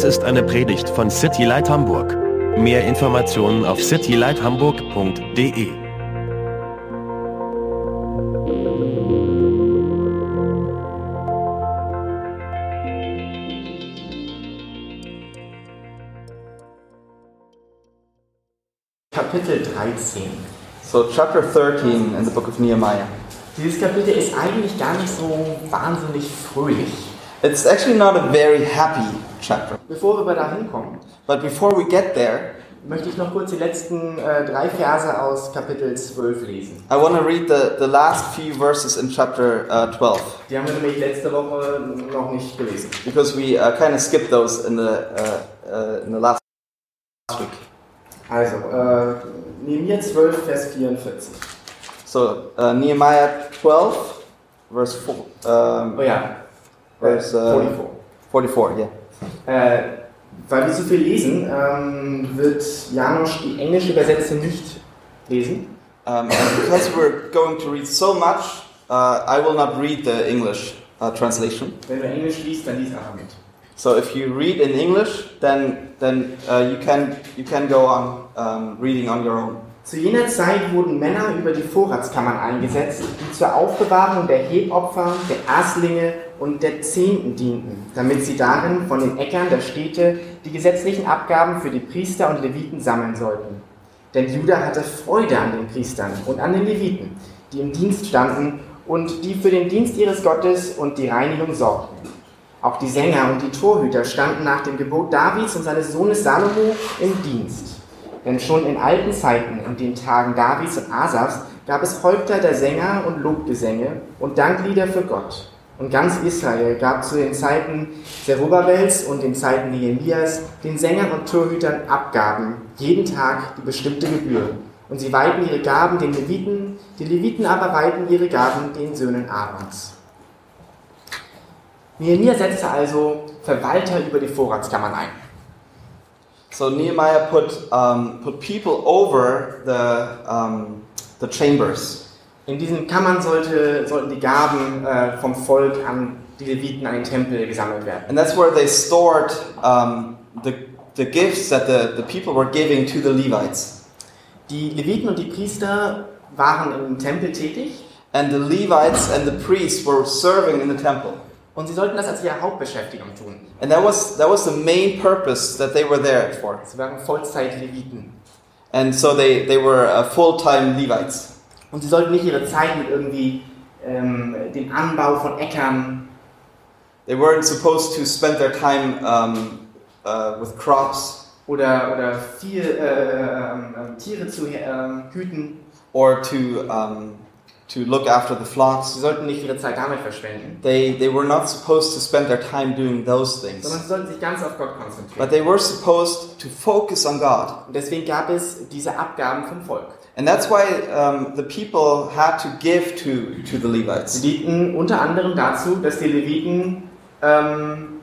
Dies ist eine Predigt von City Light Hamburg. Mehr Informationen auf citylighthamburg.de. Kapitel 13. So, chapter 13 in the book of Nehemiah. Dieses Kapitel ist eigentlich gar nicht so wahnsinnig fröhlich. It's actually not a very happy chapter. Bevor wir da hinkommen, But before we get there, möchte ich noch kurz die letzten äh, drei Verse aus Kapitel 12 lesen. I want to read the, the last few verses in chapter uh, 12 Die haben wir nämlich letzte Woche noch nicht gelesen. because we uh, kind of skipped those in the, uh, uh, in the last week. Also, äh, Nehemiah 12, Vers 44. So, uh, Nehemiah 12, verse 4, um, Oh ja, verse uh, 44. 44, yeah. Äh, weil wir so viel lesen, ähm, wird Janosch die englische Übersetzung nicht lesen. Um, because we're going to read so much, uh, I will not read the English uh, translation. Wenn du Englisch liest, dann lies einfach mit. So if you read in English, then then uh, you can you can go on um, reading on your own. Zu jener Zeit wurden Männer über die Vorratskammern eingesetzt, die zur Aufbewahrung der Hebopfer, der Erstlinge und der Zehnten dienten, damit sie darin von den Äckern der Städte die gesetzlichen Abgaben für die Priester und Leviten sammeln sollten. Denn Juda hatte Freude an den Priestern und an den Leviten, die im Dienst standen und die für den Dienst ihres Gottes und die Reinigung sorgten. Auch die Sänger und die Torhüter standen nach dem Gebot Davids und seines Sohnes Salomo im Dienst. Denn schon in alten Zeiten, in den Tagen Davids und Asafs, gab es Häupter der Sänger und Lobgesänge und Danklieder für Gott. Und ganz Israel gab zu den Zeiten Zerubabels und den Zeiten Nehemias den Sängern und Torhütern Abgaben, jeden Tag die bestimmte Gebühr. Und sie weihten ihre Gaben den Leviten, die Leviten aber weihten ihre Gaben den Söhnen Aarons. Nehemia setzte also Verwalter über die Vorratskammern ein. So Nehemiah put um, put people over the um, the chambers. In diesen Kammern sollte, sollten die Gaben äh, vom Volk an die Leviten an den Tempel gesammelt werden. And that's where they stored um, the, the gifts that the, the people were giving to the Levites. Die Leviten und die Priester waren im Tempel tätig And the Levites and the priests were serving in the temple. Und sie sollten das als ihre Hauptbeschäftigung tun. And that was, that was the main purpose that they were there for. Sie waren Vollzeit-Leviten. And so they, they were uh, full-time Levites. Und sie sollten nicht ihre Zeit mit irgendwie ähm, dem Anbau von Äckern They weren't supposed to spend their time um, uh, with crops oder, oder viel, äh, ähm, Tiere zu ähm, hüten. or to, um, to look after the flocks. Sie sollten nicht ihre Zeit damit verschwenden, They, they were not supposed to spend their time doing those sondern things. sie sollten sich ganz auf Gott konzentrieren. But they were supposed to focus on God. Und deswegen gab es diese Abgaben vom Volk. And that's why um, the people had to give to, to the Sie Levites. dienten unter anderem dazu, dass die Leviten ähm,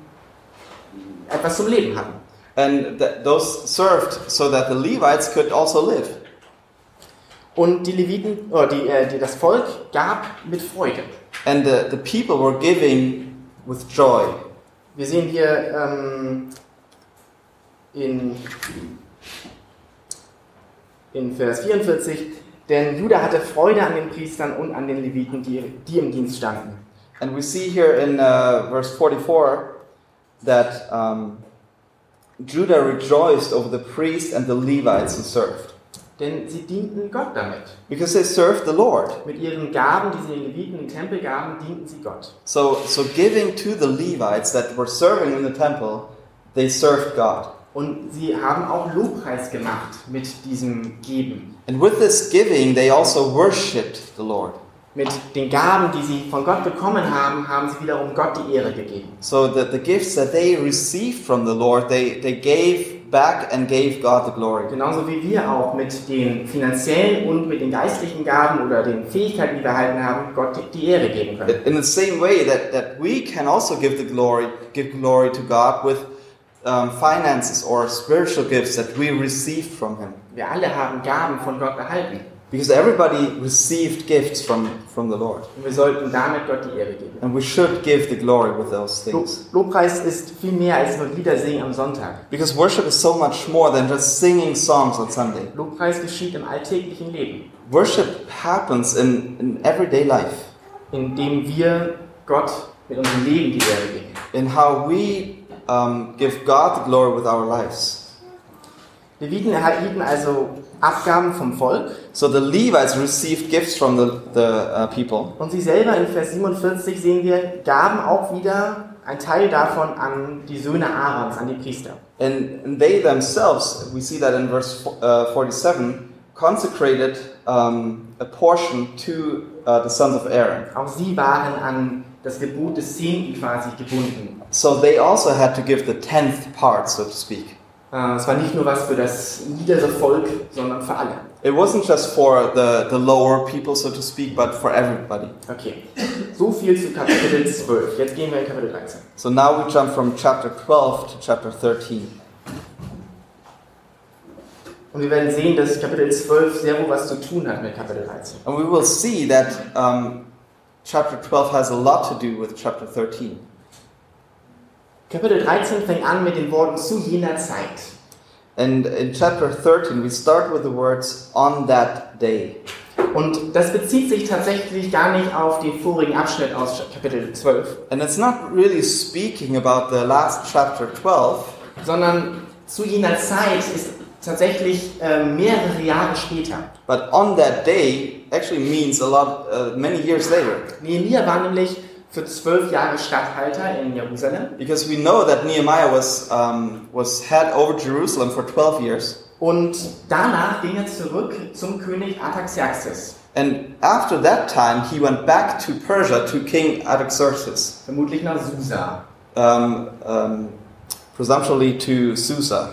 etwas zum Leben hatten. And th- those served so that the Levites could also live. Und die Leviten, oder die, äh, die, das Volk gab mit Freude. And the, the people were giving with joy. Wir sehen hier ähm, in, in Vers 44, denn Juda hatte Freude an den Priestern und an den Leviten, die, die im Dienst standen. And we see here in uh, verse 44 that um, Judah rejoiced over the priests and the Levites who served. Denn sie dienten Gott damit. Because they served the Lord. Mit ihren Gaben, die sie den Leviten im Tempel gaben, dienten sie Gott. So, so giving to the Levites that were serving in the temple, they served God. Und sie haben auch Lobpreis gemacht mit diesem Geben. And with this giving, they also worshipped the Lord. Mit den Gaben, die sie von Gott bekommen haben, haben sie wiederum Gott die Ehre gegeben. So the, the gifts that they received from the Lord, they, they gave back and gave God the glory. Genauso wie wir auch mit den finanziellen und mit den geistlichen Gaben oder den Fähigkeiten, die wir erhalten haben, Gott die Ehre geben können. In the same way that, that we can also give the glory, give glory to God with um, finances or spiritual gifts that we received from Him. Wir alle haben Gaben von Gott erhalten. Because everybody received gifts from, from the Lord. Und wir sollten damit Gott die Ehre geben. And we should give the glory with those things. Lobpreis ist viel mehr als nur Lieder singen am Sonntag. Because worship is so much more than just singing songs on Sunday. Lobpreis geschieht im alltäglichen Leben, Worship happens in, in everyday life, indem wir Gott mit unserem Leben die Ehre geben. in how we um, give God the glory with our lives. Leviten erhielten also Abgaben vom Volk So the Levites received gifts from the, the uh, people, und sie selber in Vers 47 sehen wir, gaben auch wieder ein Teil davon an die Söhne Aarons, an die Priester. and, and they themselves, we see that in verse uh, 47, consecrated um, a portion to uh, the sons of Aaron. Auch sie waren an das Gebot des Zehnten quasi gebunden. So they also had to give the tenth part, so to speak. Äh, Es war nicht nur was für das niedere Volk, sondern für alle. It wasn't just for the, the lower people, so to speak, but for everybody. Okay, so viel zu Kapitel 12. Jetzt gehen wir in Kapitel 13. So now we jump from chapter 12 to chapter 13. Und wir werden sehen, dass Kapitel 12 sehr wohl was zu tun hat mit Kapitel 13. And we will see that um, chapter 12 has a lot to do with chapter 13. Kapitel 13 fängt an mit den Worten zu jener Zeit. And in chapter 13, we start with the words on that day. Und das bezieht sich tatsächlich gar nicht auf den vorigen Abschnitt aus Kapitel 12, And it's not really speaking about the last chapter 12, sondern zu jener Zeit ist tatsächlich äh, mehrere Jahre später. but on that day actually means a lot, uh, many years later. Nehemiah war nämlich für zwölf Jahre Statthalter in Jerusalem Because we know that Nehemiah was, um, was head over Jerusalem for 12 years. und danach ging er zurück zum König Artaxerxes, And after that time, he went back to Persia to King Artaxerxes, vermutlich nach Susa, um, um, presumptually to Susa,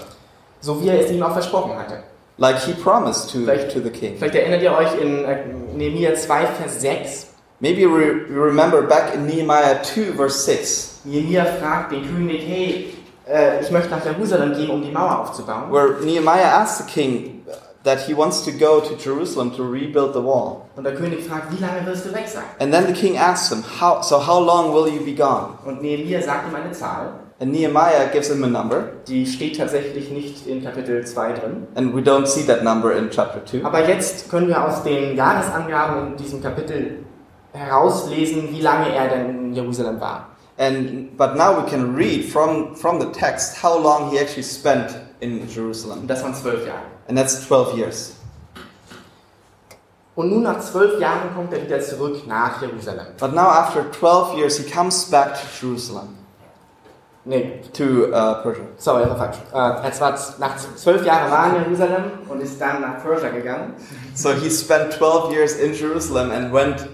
so wie er es ihm auch versprochen hatte. like he promised to, Vielleicht- to the king. Vielleicht erinnert ihr euch in äh, Nehemiah 2, Vers 6, Maybe you re- you remember back in Nehemiah 2, verse 6, Nehemiah fragt den König, hey, äh, ich möchte nach Jerusalem gehen, um die Mauer aufzubauen. where Nehemiah asked the king that he wants to go to Jerusalem to rebuild the wall. Und der König fragt, wie lange wirst du weg sein? And then the king asks him, how, So how long will you be gone? Und Nehemiah sagt ihm eine Zahl, And Nehemiah gives him a number, die steht tatsächlich nicht in Kapitel 2 drin. and we don't see that number in chapter 2. Aber jetzt können wir aus den Jahresangaben in diesem Kapitel herauslesen, wie lange er denn in Jerusalem war. And but now we can read from from the text how long he actually spent in Und Jerusalem, das waren zwölf Jahre. and that's 12 years. Und nun nach zwölf Jahren kommt er wieder zurück nach Jerusalem. But now after 12 years, he comes back to Jerusalem, Nee, to uh, Persia. sorry, das war falsch. Äh, er war nach zwölf Jahren war in Jerusalem und ist dann nach Persia gegangen. So he spent 12 years in Jerusalem and went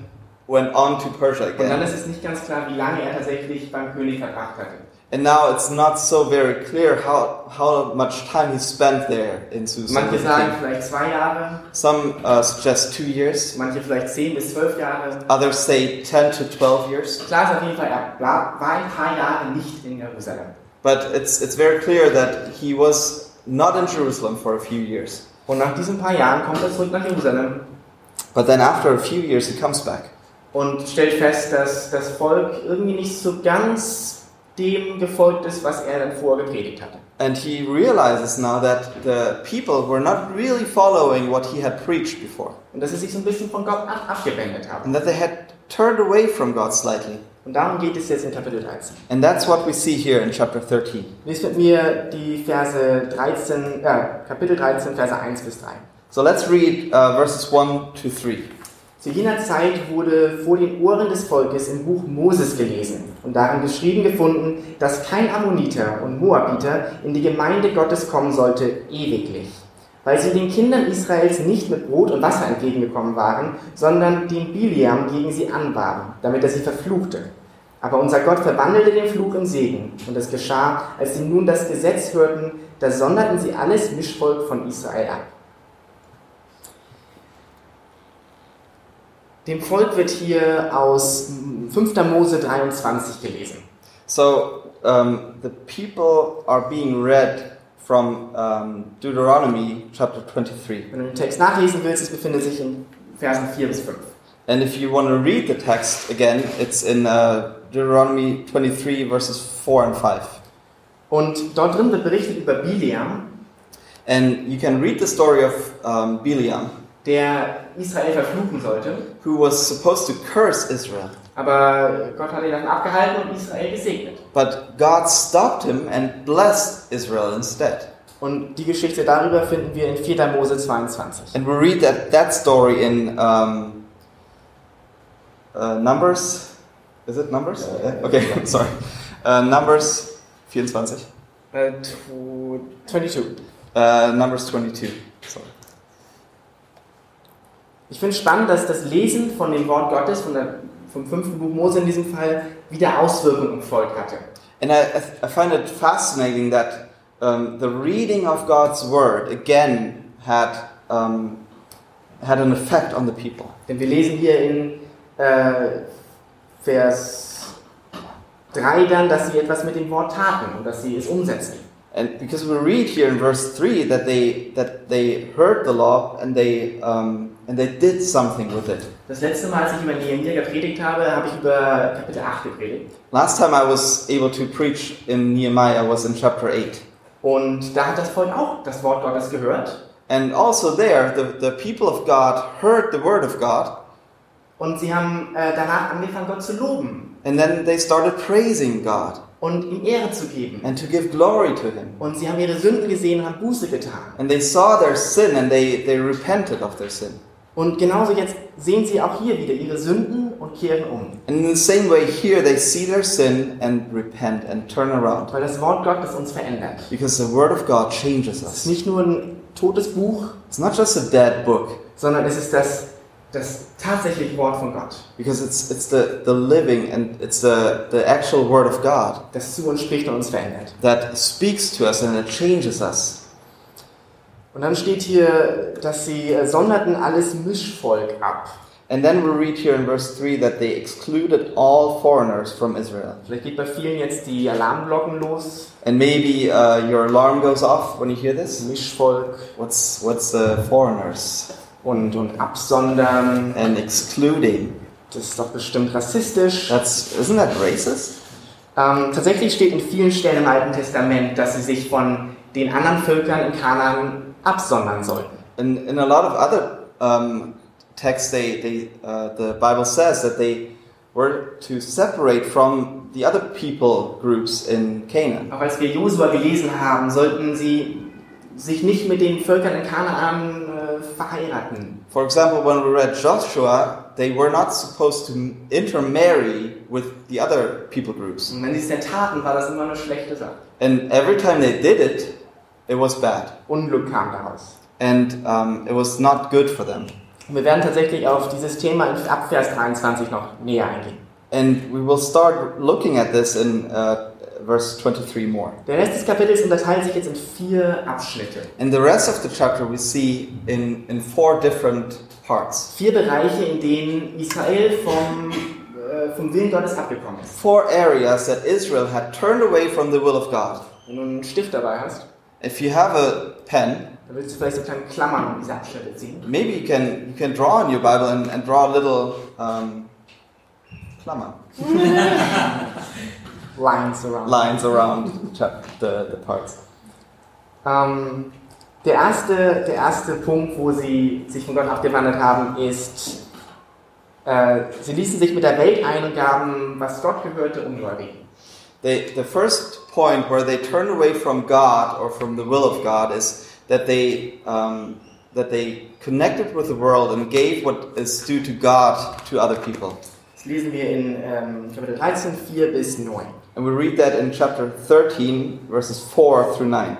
went on to Persia Und dann ist es nicht ganz klar, wie lange er tatsächlich beim König verbracht hatte. And now it's not so very clear how how much time he spent there in Susa. Manche sagen vielleicht zwei Jahre, Some uh, suggest two years. manche vielleicht zehn bis zwölf Jahre. Others say 10 to 12 years. Klar ist auf jeden Fall, er war ein paar Jahre nicht in Jerusalem. But it's it's very clear that he was not in Jerusalem for a few years. Und nach diesen paar Jahren kommt er zurück nach Jerusalem But then after a few years, he comes back. Und stellt fest, dass das Volk irgendwie nicht so ganz dem gefolgt ist, was er dann vorher gepredigt hatte. And he realizes now that the people were not really following what he had preached before, Und dass sie sich so ein bisschen von Gott ab abgewendet haben. and that they had turned away from God slightly. Und darum geht es jetzt in Kapitel 13. And that's what we see here in chapter 13. Lies mit mir die Verse 13, äh, Kapitel 13, Verse 1 bis 3. So let's read uh, verses 1 to 3. Zu jener Zeit wurde vor den Ohren des Volkes im Buch Moses gelesen und darin geschrieben gefunden, dass kein Ammoniter und Moabiter in die Gemeinde Gottes kommen sollte, ewiglich, weil sie den Kindern Israels nicht mit Brot und Wasser entgegengekommen waren, sondern den Biliam gegen sie anwarben, damit er sie verfluchte. Aber unser Gott verwandelte den Fluch in Segen, und es geschah, als sie nun das Gesetz hörten, da sonderten sie alles Mischvolk von Israel ab. Dem Volk wird hier aus 5. Mose 23 gelesen. So um, the people are being read from um, Deuteronomy chapter 23. Wenn du den Text nachlesen willst, es befindet sich in Versen 4 bis 5. And if you want to read the text again, it's in uh, Deuteronomy 23, verses 4 and 5. Und dort drin wird berichtet über Bileam, And you can read the story of um, Biliam, der Israel verfluchen sollte. who was supposed to curse Israel. Aber Gott hat ihn dann abgehalten und Israel gesegnet. But God stopped him and blessed Israel instead. Und die Geschichte darüber finden wir in 4. Mose 22. And we read that, that story in um, uh, Numbers. Is it Numbers? Yeah. Okay, sorry. Uh, Numbers 24. Äh, tw- 22. Uh, Numbers 22. Sorry. Ich finde es spannend, dass das Lesen von dem Wort Gottes, von der, vom fünften Buch Mose in diesem Fall, wieder Auswirkungen im Volk hatte. And I, I find it fascinating that um, the reading of God's word again had, um, had an effect on the people. Denn wir lesen hier in äh, Vers 3 dann, dass sie etwas mit dem Wort taten und dass sie es umsetzen. And because we read here in verse 3 that they, that they heard the law and they, um, and they did something with it. Das letzte Mal, als ich über Nehemiah gepredigt habe, habe ich über Kapitel 8 gepredigt. Last time I was able to preach in Nehemiah was in chapter 8. Und da hat das Volk auch das Wort Gottes gehört. And also there, the, the people of God heard the word of God, Und sie haben äh, danach angefangen, Gott zu loben and then they started praising God und ihm Ehre zu geben. and to give glory to Him. Und sie haben ihre Sünden gesehen und haben Buße getan. And they saw their sin and they, they repented of their sin. Und genauso jetzt sehen sie auch hier wieder ihre Sünden und kehren um. And in the same way, here they see their sin and repent and turn around. Weil das Wort Gottes uns verändert. Because the Word of God changes Es ist us. nicht nur ein totes Buch, It's not just a dead book, sondern es ist das, das tatsächliche Wort von Gott, because it's, it's the, the living and it's the, the actual Word of God das zu uns spricht und uns verändert. that speaks to us and it changes us. Und dann steht hier, dass sie äh, sonderten alles Mischvolk ab. And then we read here in verse 3 that they excluded all foreigners from Israel. Vielleicht geht bei vielen jetzt die Alarmglocken los. And maybe uh, your alarm goes off when you hear this. Mischvolk What's, what's the foreigners? und, und absondern. And excluding. Das ist doch bestimmt rassistisch. That's, isn't that racist? Ähm, tatsächlich steht in vielen Stellen im Alten Testament, dass sie sich von den anderen Völkern in Kanaan absondern sollten. In, in a lot of other um, texts, they, they, uh, the Bible says that they were to separate from the other people groups in Canaan. Auch als wir Josua gelesen haben, sollten sie sich nicht mit den Völkern in Kanaan äh, verheiraten. For example, when we read Joshua, they were not supposed to intermarry with the other people groups. Und wenn sie es denn taten, war das immer eine schlechte Sache. And every time they did it, it was bad. Unglück kam daraus. And um, it was not good for them. Und wir werden tatsächlich auf dieses Thema in ab Vers 23 noch näher eingehen. And we will start looking at this in uh, verse 23 more. Der Rest des Kapitels unterteilt sich jetzt in vier Abschnitte. And the rest of the chapter we see in, in four different parts. Vier Bereiche, in denen Israel vom, äh, vom Willen Gottes abgekommen ist. Four areas that Israel had turned away from the will of God. Wenn du einen Stift dabei hast, If you have a pen, dann willst du vielleicht so kleine Klammern um diese Abschnitte ziehen. maybe you can, you can draw in your Bible and, and draw a little um, klammer, Lines around. lines around the, the parts. Ähm, der, erste, der erste Punkt, wo sie sich von Gott abgewandert haben, ist, äh, sie ließen sich mit der Welt ein und gaben, was Gott gehörte, Ungläubigen. They, the first point where they turned away from God or from the will of God is that they, um, that they connected with the world and gave what is due to God to other people. Das lesen wir in ähm, Kapitel 13, 4 bis 9. And we read that in chapter 13, verses 4 through 9.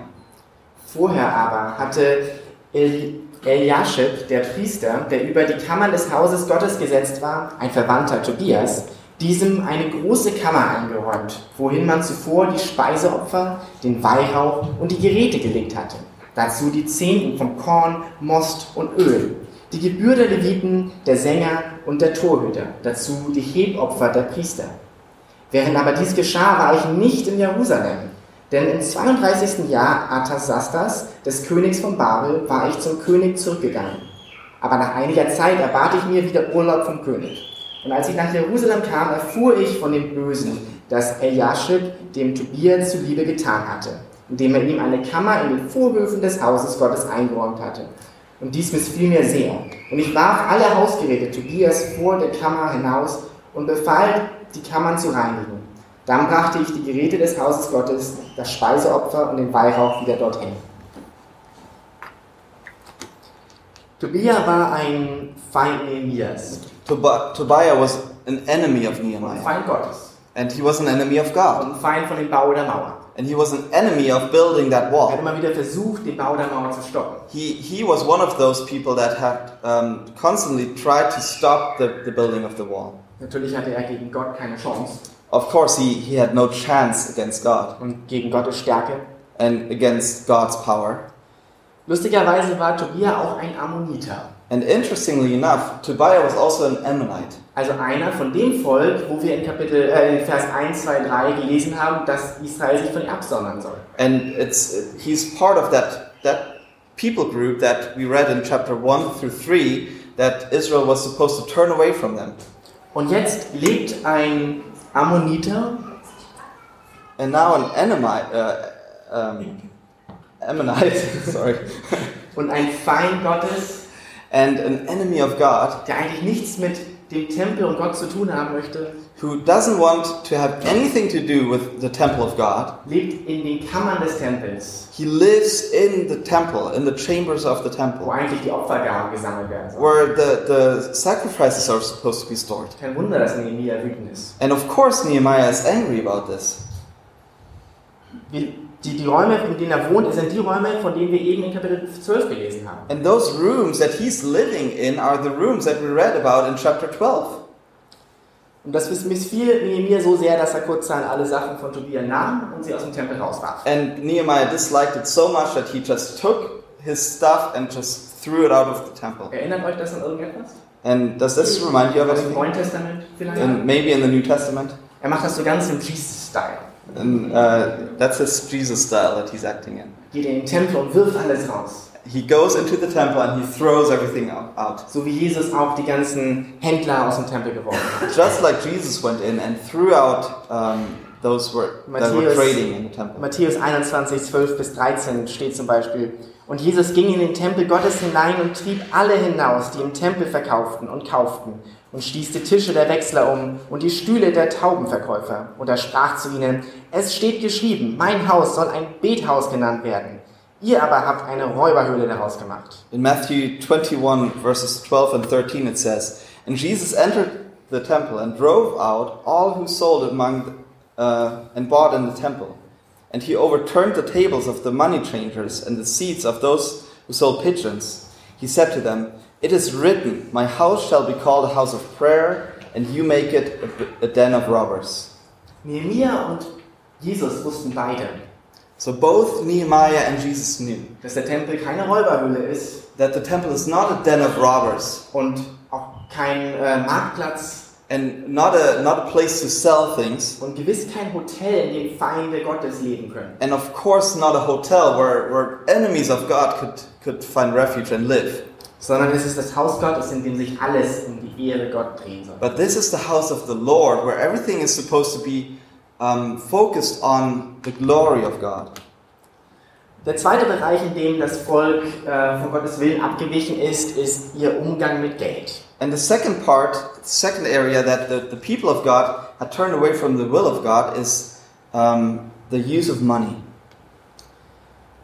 Vorher aber hatte El Eliashib, der Priester, der über die Kammern des Hauses Gottes gesetzt war, ein Verwandter Tobias, diesem eine große Kammer eingeräumt, wohin man zuvor die Speiseopfer, den Weihrauch und die Geräte gelegt hatte. Dazu die Zehnten vom Korn, Most und Öl, die Gebühr der Leviten, der Sänger und der Torhüter, dazu die Hebopfer der Priester. Während aber dies geschah, war ich nicht in Jerusalem, Denn im 32. Jahr Artasastas, des Königs von Babel, war ich zum König zurückgegangen. Aber nach einiger Zeit erbat ich mir wieder Urlaub vom König. Und als ich nach Jerusalem kam, erfuhr ich von dem Bösen, das Eliashib dem Tobia zuliebe getan hatte, indem er ihm eine Kammer in den Vorhöfen des Hauses Gottes eingeräumt hatte. Und dies missfiel mir sehr. Und ich warf alle Hausgeräte Tobias vor der Kammer hinaus und befahl, die Kammern zu reinigen. Dann brachte ich die Geräte des Hauses Gottes, das Speiseopfer und den Weihrauch wieder dorthin. Tobia war ein Feind Nehemias, Tob- Tobiah was an enemy of Nehemiah, Feind Gottes and he was an enemy of God, und Feind von dem Bau der Mauer. and he was an enemy of building that Er hat wall. immer wieder versucht, den Bau der Mauer zu stoppen. He, he was one of those people that had um, constantly tried to stop the, the building of the wall. Natürlich hatte er gegen Gott keine Chance Of course, he, he had no chance against God und gegen Gottes Stärke. and against God's power. Lustigerweise war Tobia auch ein Ammoniter. And interestingly enough, Tobiah was also an Ammonite. Also einer von dem Volk, wo wir in Kapitel äh, in Vers 1, 2, 3 gelesen haben, dass Israel sich von ihm absondern soll. And it's he's part of that that people group that we read in chapter 1 through 3 that Israel was supposed to turn away from them. Und jetzt lebt ein Ammoniter And now an Ammonite, uh, um, Ammonite, sorry, und ein Feind Gottes, and an enemy of God der eigentlich nichts mit dem Tempel und Gott zu tun haben möchte, who doesn't want to have anything to do with the temple of God. lebt in den Kammern des Tempels, He lives in the temple, in the chambers of the wo temple, eigentlich die Opfergaben gesammelt werden sollen. where the, the sacrifices are supposed to be stored. Kein Wunder, dass Nehemiah wütend ist. And of course, Nehemiah is angry about this. Wie- Die, die Räume, in denen er wohnt, sind die Räume, von denen wir eben in Kapitel 12 gelesen haben. And those rooms that he's living in are the rooms that we read about in chapter 12. Und das missfiel Nehemiah so sehr, dass er kurzerhand alle Sachen von Tobia nahm und sie aus dem Tempel rauswarf. And Nehemiah disliked it so much that he just took his stuff and just threw it out of the temple. Erinnert euch das an irgendetwas? And does this remind you of anything? Neuen Testament vielleicht? And maybe in the New Testament? Er macht das so ganz im Jesus-Style. And uh, that's his Jesus style that he's acting in. Geht in den Tempel und wirft alles raus. He goes into the temple and he throws everything out. So wie Jesus auch die ganzen Händler aus dem Tempel geworfen hat. Just like Jesus went in and threw out um, those were, that were Matthäus- trading in the temple. Matthäus 21, 12 bis 13 steht zum Beispiel. Und Jesus ging in den Tempel Gottes hinein und trieb alle hinaus, die im Tempel verkauften und kauften, und stieß die Tische der Wechsler um und die Stühle der Taubenverkäufer. Und er sprach zu ihnen, es steht geschrieben, mein Haus soll ein Bethaus genannt werden. Ihr aber habt eine Räuberhöhle daraus gemacht. In Matthew 21, verses 12 and 13, it says, And Jesus entered the temple and drove out all who sold among uh, and bought in the temple. And he overturned the tables of the money changers and the seats of those who sold pigeons. He said to them, It is written, My house shall be called a house of prayer, and you make it a, a den of robbers. Nehemiah und Jesus wussten beide, So both Nehemiah and Jesus knew dass der Tempel keine Räuberhöhle ist that the temple is not a den of robbers und auch kein äh, Marktplatz and not a, not a place to sell things. und gewiss kein Hotel, in dem Feinde Gottes leben können. And of course, not a hotel where, where enemies of God could, could find refuge and live. Sondern es ist das Haus Gottes, in dem sich alles um die Ehre Gott drehen soll. But this is the house of the Lord where everything is supposed to be um, focused on the glory of God. Der zweite Bereich, in dem das Volk äh, von Gottes Willen abgewichen ist, ist ihr Umgang mit Geld. And the second part, the second area that the, the people of God had turned away from the will of God is um, the use of money.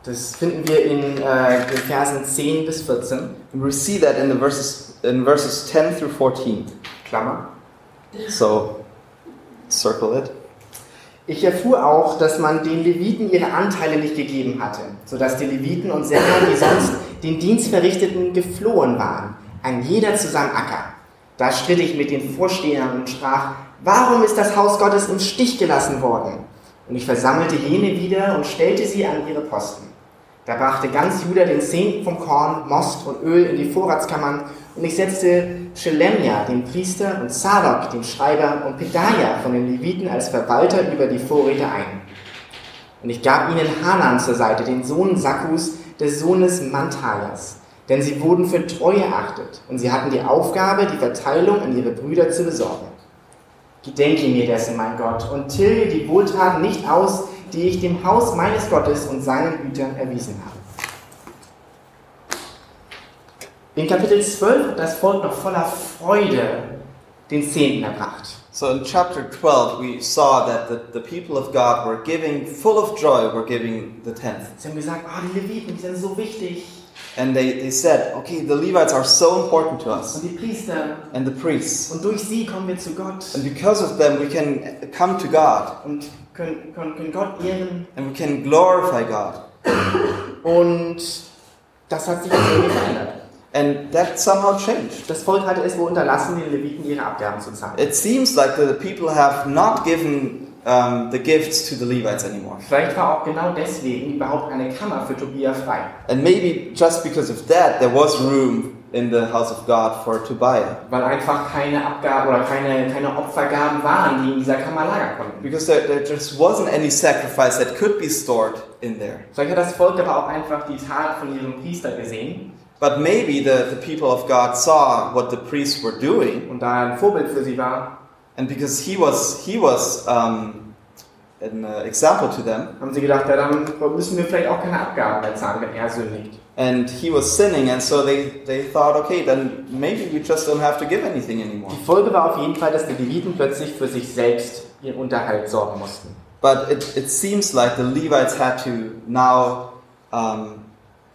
Das finden wir in äh, den Versen 10 bis 14. And we see that in the verses in verses 10 through 14. Klammer. So circle it. Ich erfuhr auch, dass man den Leviten ihre Anteile nicht gegeben hatte, sodass die Leviten und Sänger, die sonst den Dienst verrichteten, geflohen waren, ein jeder zu seinem Acker. Da stritt ich mit den Vorstehern und sprach, warum ist das Haus Gottes im Stich gelassen worden? Und ich versammelte jene wieder und stellte sie an ihre Posten. Da brachte ganz Juda den Zehnten vom Korn, Most und Öl in die Vorratskammern und ich setzte Schelemja, den Priester, und Zadok, den Schreiber, und Pedaja von den Leviten als Verwalter über die Vorräte ein. Und ich gab ihnen Hanan zur Seite, den Sohn Sakkus, des Sohnes Mantajas. Denn sie wurden für treu erachtet und sie hatten die Aufgabe, die Verteilung an ihre Brüder zu besorgen. Gedenke mir dessen, mein Gott, und tilge die Wohltaten nicht aus, die ich dem Haus meines Gottes und seinen Gütern erwiesen habe. In Kapitel 12 hat das Volk noch voller Freude den Zehnten erbracht. So in chapter 12, we saw that the, the people of God were giving, full of joy, were giving the tenth. Sie haben gesagt, oh, die Leviten, die sind so wichtig. And they, they said, okay, the Levites are so important to us, Und die Priester. and the priests. Und durch sie kommen wir zu Gott. And because of them, we can come to God, Und können, können, können Gott ehren. and we can glorify God. Und das hat sich irgendwie verändert. And that somehow changed. Das Volk hatte es wohl unterlassen, den Leviten ihre Abgaben zu zahlen. It seems like the people have not given um, the gifts to the Levites anymore. Vielleicht war auch genau deswegen überhaupt eine Kammer für Tobia frei. And maybe just because of that, there was room in the house of God for Tobiah. Weil einfach keine Abgaben oder keine, keine Opfergaben waren, die in dieser Kammer lagern konnten. Because there, there just wasn't any sacrifice that could be stored in there. Vielleicht hat das Volk aber auch einfach die Tat von ihrem Priester gesehen But maybe the, the people of God saw what the priests were doing, und da ein Vorbild für sie war, and because he was he was um, an uh, example to them, haben sie gedacht, ja, dann müssen wir vielleicht auch keine Abgaben mehr zahlen, wenn er sündigt. And he was sinning, and so they, they thought, okay, then maybe we just don't have to give anything anymore. Die Folge war auf jeden Fall, dass die Leviten plötzlich für sich selbst ihren Unterhalt sorgen mussten. But it, it seems like the Levites had to now um,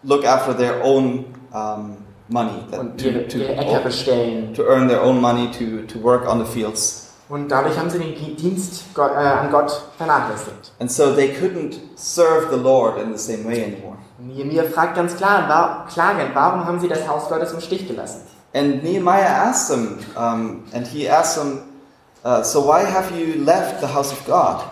look after their own um, money, that, Und to, ihre, ihre Äcker to, bestellen. to earn their own money to, to work on the fields. Und dadurch haben sie den Dienst Gott, äh, an Gott vernachlässigt. And so they couldn't serve the Lord in the same way anymore. Nehemiah fragt ganz klar, war, klagend, warum haben sie das Haus Gottes im Stich gelassen? And Nehemiah asked them, um, and he asked them, uh, So why have you left the house of God?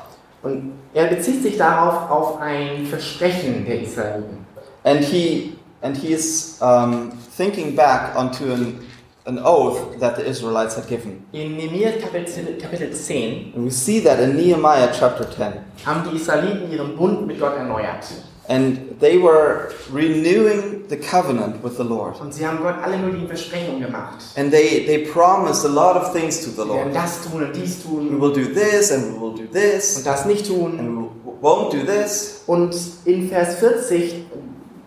Und er bezieht sich darauf auf ein Versprechen der Israeliten. And he, and he is um, thinking back onto an, an oath that the Israelites had given. In Nehemiah Kapitel, Kapitel 10 And we see that in Nehemiah chapter 10. haben die Israeliten ihren Bund mit Gott erneuert. And they were renewing the covenant with the Lord. Und sie haben Gott alle möglichen Versprechungen gemacht. And they, they promised a lot of things to the Wir werden Lord. das tun und dies We tun will do this and we will do und this das nicht tun. and we won't do this. Und in Vers 40,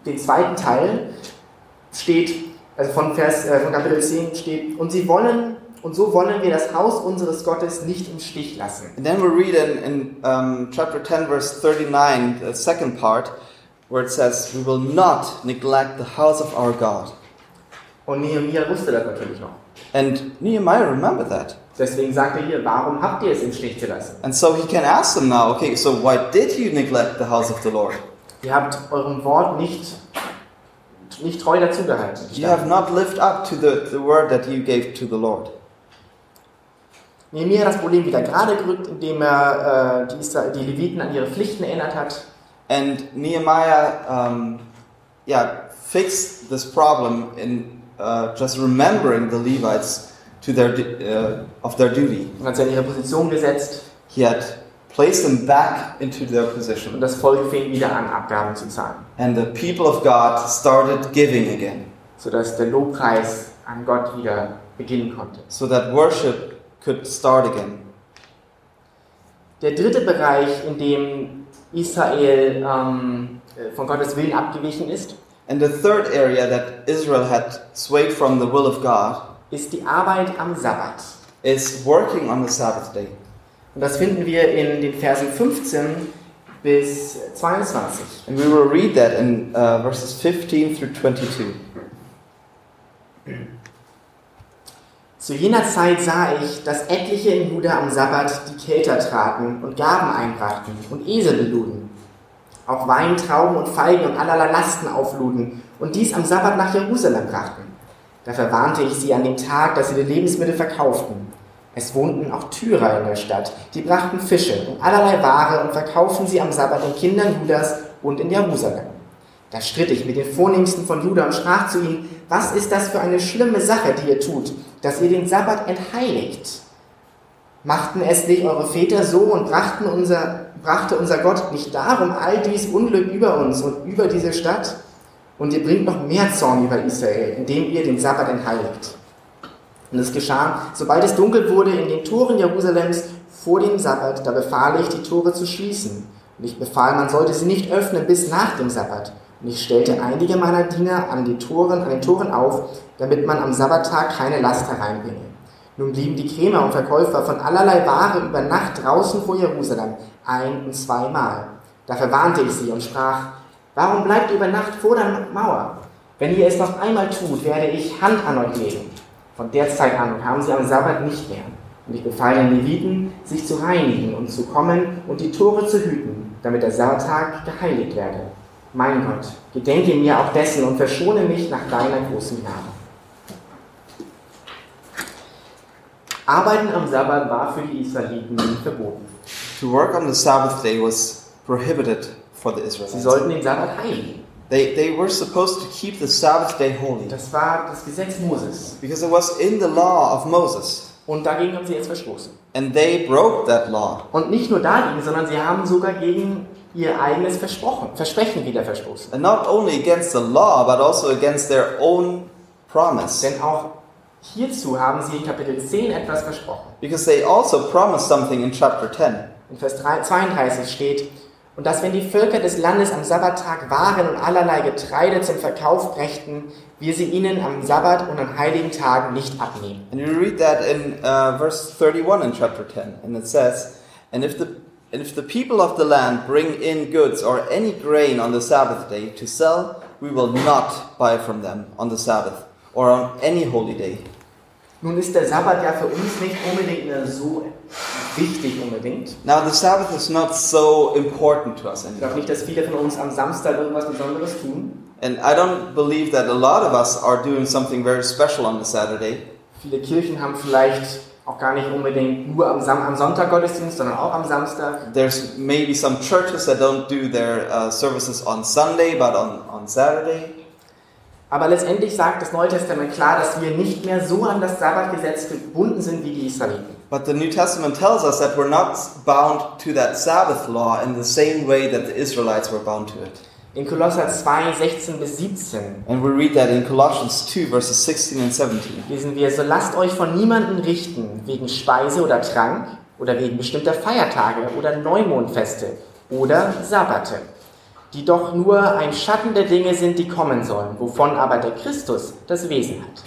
den zweiten Teil, steht, also von, Vers, äh, von Kapitel 10 steht, und sie wollen, und so wollen wir das Haus unseres Gottes nicht im Stich lassen. And then we read in, in um, chapter 10, verse 39, the second part, where it says, We will not neglect the house of our God. Und Nehemiah wusste das natürlich noch. And Nehemiah remembered that. Deswegen sagt er hier, warum habt ihr es im Stich gelassen? And so he can ask them now, okay, so why did you neglect the house of the Lord? Ihr habt eurem Wort nicht, nicht treu dazugehalten. You have not lived up to the, the word that you gave to the Lord. Nehemiah hat das Problem wieder gerade gerückt, indem er äh, die, die Leviten an ihre Pflichten erinnert hat. And Nehemiah, um, yeah, fixed this problem in uh, just remembering the Levites to their uh, of their duty. und hat sie in ihre Position gesetzt He had placed them back into their und position, das Volk fing wieder an, Abgaben zu zahlen, and the people of God started giving again, So sodass der Lobpreis an Gott wieder beginnen konnte. so that worship could start again. Der dritte Bereich, in dem Israel ähm, äh, von Gottes Willen abgewichen ist, And the third area that Israel had swayed from the will of God ist die Arbeit am Sabbat. is working on the Sabbath day. Und das finden wir in den Versen 15 bis 22. And we will read that in uh, verses 15 through 22. Zu jener Zeit sah ich, dass etliche in Juda am Sabbat die Kelter traten und Gaben einbrachten und Esel beluden. Auch Wein, Trauben und Feigen und allerlei Lasten aufluden und dies am Sabbat nach Jerusalem brachten. Da verwarnte ich sie an dem Tag, dass sie die Lebensmittel verkauften. Es wohnten auch Tyrer in der Stadt, die brachten Fische und allerlei Ware und verkauften sie am Sabbat den Kindern Judas und in Jerusalem. Da stritt ich mit den Vornehmsten von Juda und sprach zu ihnen, was ist das für eine schlimme Sache, die ihr tut, dass ihr den Sabbat entheiligt? Machten es nicht eure Väter so und brachten unser, brachte unser Gott nicht darum all dies Unglück über uns und über diese Stadt? Und ihr bringt noch mehr Zorn über Israel, indem ihr den Sabbat entheiligt. Und es geschah, sobald es dunkel wurde in den Toren Jerusalems vor dem Sabbat, da befahl ich, die Tore zu schließen. Und ich befahl, man sollte sie nicht öffnen bis nach dem Sabbat. Und ich stellte einige meiner Diener an, die Toren, an den Toren auf, damit man am Sabbattag keine Last hereinbringe. Nun blieben die Krämer und Verkäufer von allerlei Ware über Nacht draußen vor Jerusalem, ein und zweimal. Da verwarnte ich sie und sprach, warum bleibt ihr über Nacht vor der Mauer? Wenn ihr es noch einmal tut, werde ich Hand an euch legen. Von der Zeit an kamen sie am Sabbat nicht mehr. Und ich befahl den Leviten, sich zu reinigen und zu kommen und die Tore zu hüten, damit der Sabbattag geheiligt werde. Mein Gott, gedenke mir auch dessen und verschone mich nach deiner großen Gnade. Arbeiten am Sabbat war für die Israeliten verboten. To work on the Sabbath day was prohibited for the Sie Israelites. sollten den Sabbat heiligen. They, they were supposed to keep the Sabbath day holy Das war das Gesetz Moses. because it was in the law of Moses. Und dagegen haben sie jetzt verstoßen. And they broke that law. Und nicht nur dagegen, sondern sie haben sogar gegen ihr eigenes Versprochen, Versprechen wieder verstoßen. And not only against the law, but also against their own promise. Denn auch hierzu haben sie in Kapitel 10 etwas versprochen. Because they also promised something in chapter 10. In Vers 3 32 steht, und dass wenn die Völker des Landes am Sabbattag Waren und allerlei Getreide zum Verkauf brächten, wir sie ihnen am Sabbat und an heiligen Tagen nicht abnehmen. And you read that in uh, verse 31 in chapter 10. And it says, And if the and if the people of the land bring in goods or any grain on the Sabbath day to sell, we will not buy from them on the Sabbath or on any holy day. Nun ist der Sabbat ja für uns nicht unbedingt so wichtig unbedingt. Now the Sabbath is not so important to us Ich glaube anymore. nicht, dass viele von uns am Samstag irgendwas Besonderes tun. And I don't believe that a lot of us are doing something very special on the Saturday. Viele Kirchen haben vielleicht auch gar nicht unbedingt nur am, Sam am Sonntag Gottesdienst, sondern auch am Samstag. There's maybe some churches that don't do their uh, services on Sunday but on, on Saturday. Aber letztendlich sagt das Neue Testament klar, dass wir nicht mehr so an das Sabbatgesetz gebunden sind wie die Israeliten. But the New Testament tells us that we're not bound to that Sabbath law in the same way that the Israelites were bound to it. In Kolosser 2, 16 bis 17 And we read that in Colossians 2, verses 16 and 17. lesen wir, so lasst euch von niemandem richten wegen Speise oder Trank oder wegen bestimmter Feiertage oder Neumondfeste oder Sabbate, die doch nur ein Schatten der Dinge sind, die kommen sollen, wovon aber der Christus das Wesen hat.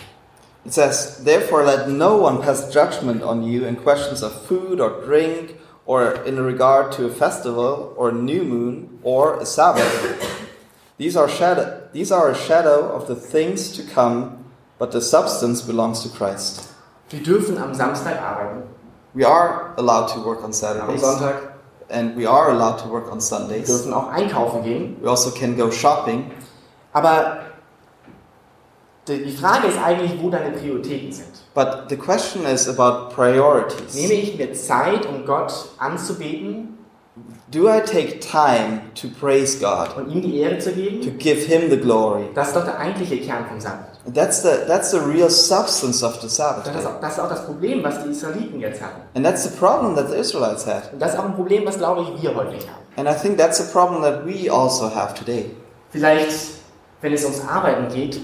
It says, Therefore let no one pass judgment on you in questions of food or drink, or in regard to a festival, or new moon, or a Sabbath. These are, shadow, these are a shadow of the things to come, but the substance belongs to Christ. Wir dürfen am Samstag arbeiten, We are allowed to work on Saturdays. am Sonntag, and we are allowed to work on Sundays. wir dürfen auch einkaufen gehen. We also can go shopping. Aber die Frage ist eigentlich, wo deine Prioritäten sind. But the question is about priorities. Nehme ich mir Zeit, um Gott anzubeten Do I take time to praise God, und ihm die Ehre zu to geben? give Him the glory? Das ist doch der eigentliche Kern vom Sabbat. That's the, that's the real substance of the Sabbath. Das ist, auch, das ist auch das Problem, was die Israeliten jetzt hatten. And that's the problem that the Israelites had. Und das ist auch ein Problem, was, glaube ich, wir heute haben. And I think that's a problem that we also have today. Vielleicht, wenn es ums Arbeiten geht,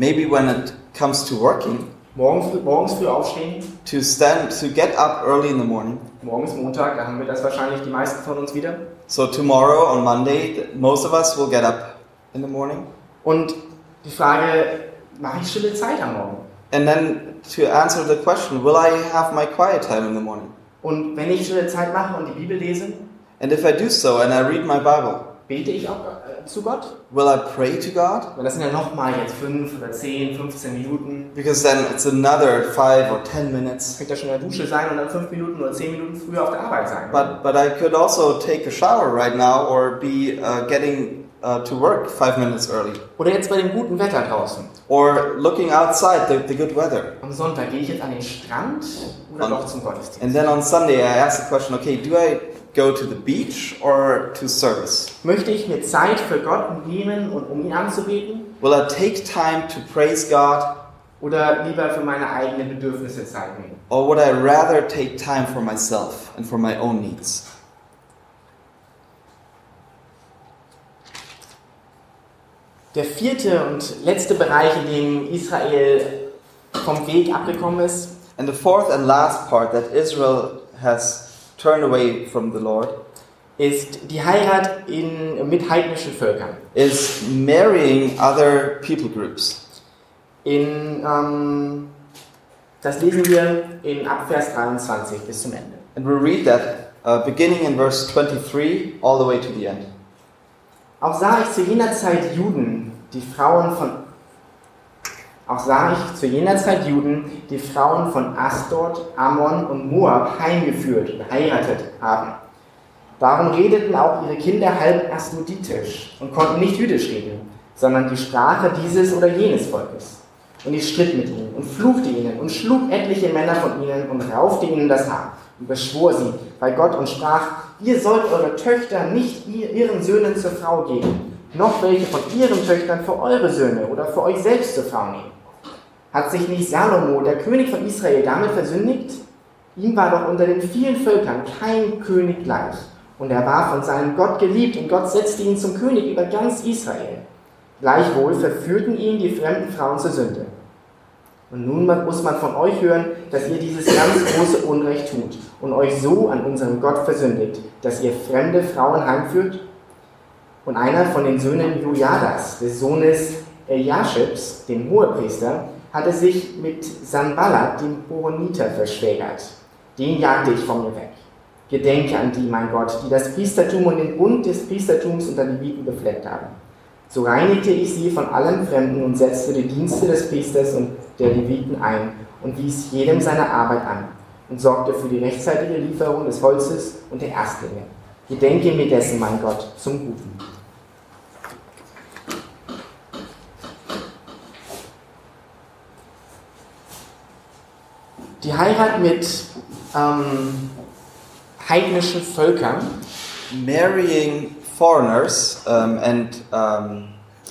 Maybe when it comes to working, morgen früh, morgens früh aufstehen, to stand, to get up early in the morning. morgen ist Montag, da haben wir das wahrscheinlich die meisten von uns wieder. So tomorrow on Monday, most of us will get up in the morning. Und die Frage, mache ich stille Zeit am Morgen? And then to answer the question, will I have my quiet time in the morning? Und wenn ich stille Zeit mache und die Bibel lese, And if I do so and I read my Bible, bete ich auch äh, zu Gott? will I pray to God? Weil das sind ja nochmal jetzt 5 oder 10, 15 Minuten. Because then it's another five or ten minutes. Könnte ja schon in der Dusche sein und dann 5 Minuten oder 10 Minuten früher auf der Arbeit sein. But but I could also take a shower right now or be uh, getting uh, to work five minutes early, Oder jetzt bei dem guten Wetter draußen. or looking outside the, the good weather. Am Sonntag gehe ich jetzt an den Strand oder Und- doch zum Gottesdienst? And then on Sunday I ask the question: Okay, do I go to the beach or to service? Möchte ich mir Zeit für Gott nehmen und um ihn anzubeten? Will I take time to praise God? oder lieber für meine eigenen Bedürfnisse Zeit nehmen? Or would I rather take time for myself and for my own needs? Der vierte und letzte Bereich, in dem Israel vom Weg abgekommen ist, And the fourth and last part that Israel has turned away from the Lord ist die Heirat in, mit heidnischen Völkern. is marrying other people groups. In, ähm, das lesen wir in Abvers 23 bis zum Ende. And we read that uh, beginning in verse 23 all the way to the end. Auch sah ich zu jener Zeit Juden, die Frauen von auch sah ich zu jener Zeit Juden, die Frauen von Asdod, Ammon und Moab heimgeführt und heiratet haben. Darum redeten auch ihre Kinder halb asmoditisch und konnten nicht jüdisch reden, sondern die Sprache dieses oder jenes Volkes. Und ich stritt mit ihnen und fluchte ihnen und schlug etliche Männer von ihnen und raufte ihnen das Haar und beschwor sie bei Gott und sprach, ihr sollt eure Töchter nicht ihren Söhnen zur Frau geben, noch welche von ihren Töchtern für eure Söhne oder für euch selbst zur Frau nehmen. Hat sich nicht Salomo, der König von Israel, damit versündigt? Ihm war doch unter den vielen Völkern kein König gleich. Und er war von seinem Gott geliebt und Gott setzte ihn zum König über ganz Israel. Gleichwohl verführten ihn die fremden Frauen zur Sünde. Und nun muss man von euch hören, dass ihr dieses ganz große Unrecht tut und euch so an unserem Gott versündigt, dass ihr fremde Frauen heimführt? Und einer von den Söhnen Jojadas, des Sohnes Eliaschibs, dem Hohepriester, hatte sich mit Sanballat, dem Horoniter, verschwägert. Den jagte ich von mir weg. Gedenke an die, mein Gott, die das Priestertum und den Bund des Priestertums unter Leviten befleckt haben. So reinigte ich sie von allem Fremden und setzte die Dienste des Priesters und der Leviten ein und wies jedem seine Arbeit an und sorgte für die rechtzeitige Lieferung des Holzes und der Erstlinge. Gedenke mir dessen, mein Gott, zum Guten. Die Heirat mit ähm, heidnischen Völkern Marrying foreigners um, and um,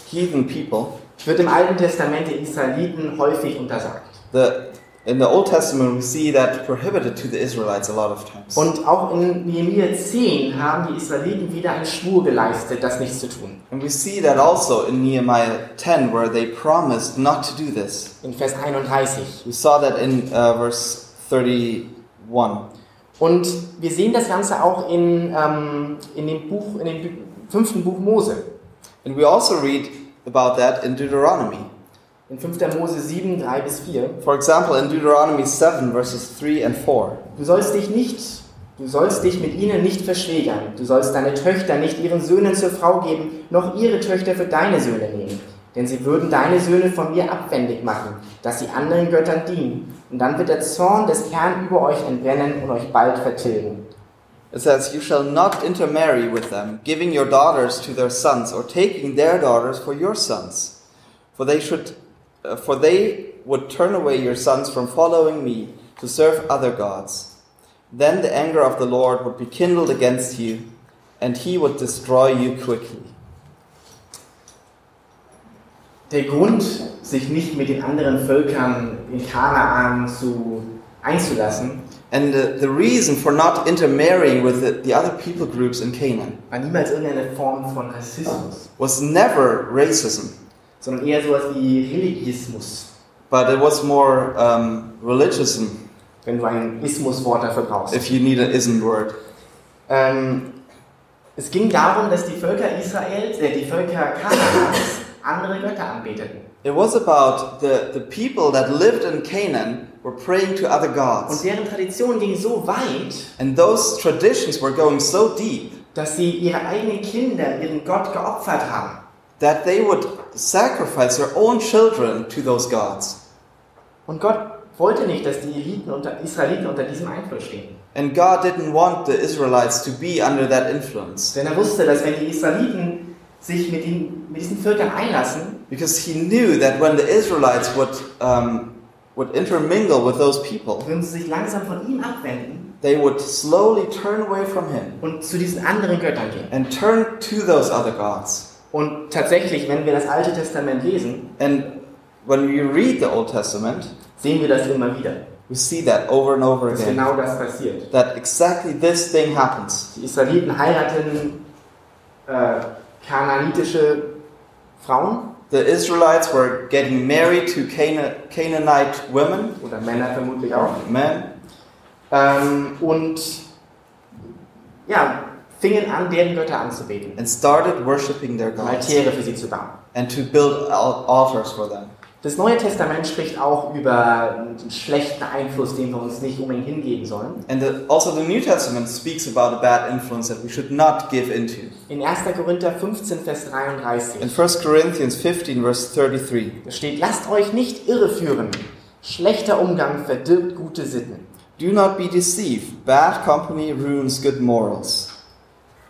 heathen people. wird im Alten Testament den Israeliten häufig untersagt. The, in the Old Testament, we see that prohibited to the Israelites a lot of times. Und auch in Nehemiah 10 haben die Israeliten wieder einen Schwur geleistet, das nicht zu tun. And we see that also in Nehemiah 10, where they promised not to do this. In Vers 31. We saw that in uh, verse 31. Und wir sehen das Ganze auch in, ähm, in dem Buch, in dem fünften Buch Mose. And we also read about that in Deuteronomy. In 5. Mose 7, 3 bis 4. For example, in Deuteronomy 7, verses 3 and 4. Du sollst dich nicht, du sollst dich mit ihnen nicht verschwägern. Du sollst deine Töchter nicht ihren Söhnen zur Frau geben, noch ihre Töchter für deine Söhne nehmen. Denn sie würden deine Söhne von mir abwendig machen, dass sie anderen Göttern dienen. Und dann wird der Zorn des Herrn über euch entbrennen und euch bald vertilgen. It says, You shall not intermarry with them, giving your daughters to their sons, or taking their daughters for your sons. For they should, uh, for they would turn away your sons from following me to serve other gods. Then the anger of the Lord would be kindled against you, and he would destroy you quickly. Der Grund, sich nicht mit den anderen Völkern in Kanaan zu, einzulassen, And the, the reason for not intermarrying with the, the other people groups in Canaan war niemals irgendeine Form von Rassismus, was never racism, sondern eher sowas wie Religismus, but it was more um, religiosism, wenn du ein Ismuswort dafür brauchst. if you need an ism word. Ähm, es ging darum, dass die Völker Israels, äh, die Völker Kanaans andere Götter anbeteten. It was about the, the people that lived in Canaan were praying to other Und gods. deren Tradition ging so weit, And those traditions were going so deep dass sie ihre eigenen Kinder ihren Gott geopfert haben. That they would sacrifice their own children to those gods. Und Gott wollte nicht, dass die Eliten unter, Israeliten unter diesem Einfluss stehen. And God didn't want the Israelites to be under that influence Denn er wusste, dass wenn die Israeliten sich mit, den, mit diesen Völkern einlassen, because he knew that when the Israelites would, um, would intermingle with those people, würden sie sich langsam von ihm abwenden they would slowly turn away from him und zu diesen anderen Göttern gehen. and turn to those other gods. Und tatsächlich, wenn wir das Alte Testament lesen, And when we read the Old Testament, sehen wir das immer wieder, we see that over and over dass again. genau das passiert. That exactly this thing happens. Die Israeliten heiraten äh, kananitische Frauen The Israelites were getting married to Cana- Canaanite women, oder Männer vermutlich auch men, ähm, und ja, fingen an, deren Götter anzubeten, and started worshiping their gods Altäre für sie zu bauen. and to build al- altars for them. Das Neue Testament spricht auch über den schlechten Einfluss, den wir uns nicht unbedingt hingeben sollen. And the, also the New Testament speaks about a bad influence that we should not give into. In 1. Korinther 15, Vers In 33 1 Corinthians 15, verse 33, da steht, lasst euch nicht irreführen. Schlechter Umgang verdirbt gute Sitten. do not be deceived. Bad company ruins good morals.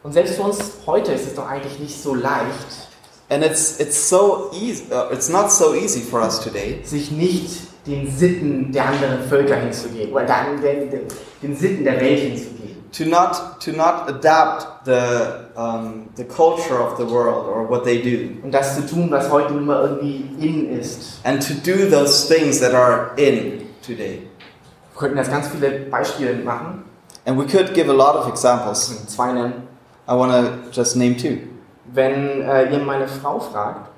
Und selbst für uns heute ist es doch eigentlich nicht so leicht, And it's it's so easy. Uh, it's not so easy for us today sich nicht den Sitten der anderen Völker hinzugeben oder dann den, den, den Sitten der Welt hinzugeben. to not to not adapt the um, the culture of the world or what they do, Und das zu tun, was heute nun mal irgendwie in ist. and to do those things that are in today. Wir könnten das ganz viele Beispiele machen. And we could give a lot of examples. Zwei nennen. I want to just name two. Wenn äh, ihr meine Frau fragt,